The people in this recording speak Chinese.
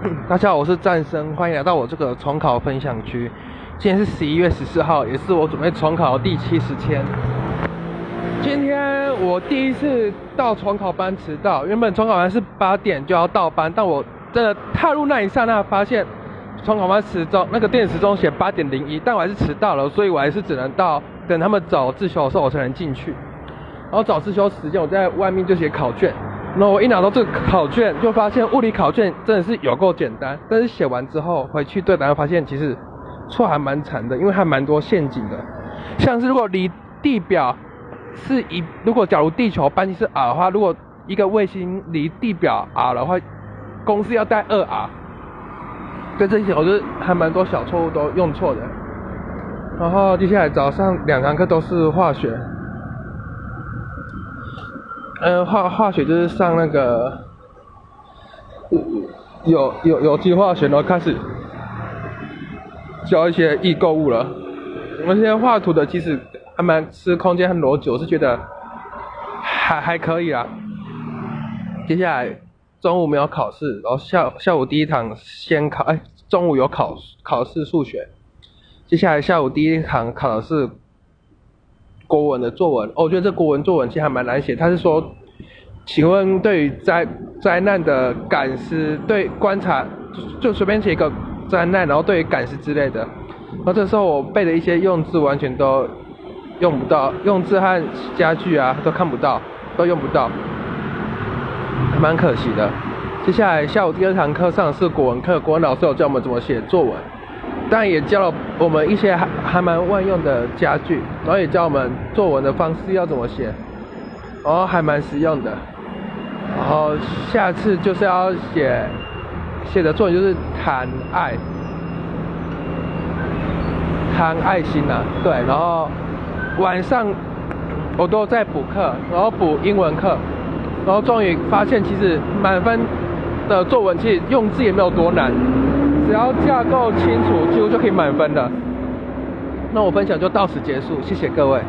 大家好，我是战生，欢迎来到我这个重考分享区。今天是十一月十四号，也是我准备重考第七十天。今天我第一次到重考班迟到，原本重考班是八点就要到班，但我真的踏入那一刹那，发现重考班时钟那个电子时钟写八点零一，但我还是迟到了，所以我还是只能到等他们走自修的时候我才能进去。然后找自修时间，我在外面就写考卷。那我一拿到这个考卷，就发现物理考卷真的是有够简单，但是写完之后回去对答案，发现其实错还蛮惨的，因为还蛮多陷阱的。像是如果离地表是一，如果假如地球半径是 r 的话，如果一个卫星离地表 r 的话，公式要带二 r。对这些，我觉得还蛮多小错误都用错的。然后接下来早上两堂课都是化学。嗯，化化学就是上那个有有有机化学，然后开始教一些易购物了。我们现在画图的其实还蛮吃空间和逻辑，我是觉得还还可以啦。接下来中午没有考试，然后下下午第一堂先考，哎，中午有考考试数学。接下来下午第一堂考的是。国文的作文，哦，我觉得这国文作文其实还蛮难写。他是说，请问对于灾灾难的感思，对观察，就随便写一个灾难，然后对于感思之类的。然后这时候我背的一些用字完全都用不到，用字和家具啊都看不到，都用不到，还蛮可惜的。接下来下午第二堂课上的是国文课，国文老师有教我们怎么写作文。但也教了我们一些还还蛮万用的家具，然后也教我们作文的方式要怎么写，然后还蛮实用的。然后下次就是要写写的作文就是谈爱，谈爱心呐，对。然后晚上我都在补课，然后补英文课，然后终于发现其实满分的作文其实用字也没有多难。只要架构清楚，几乎就可以满分的。那我分享就到此结束，谢谢各位。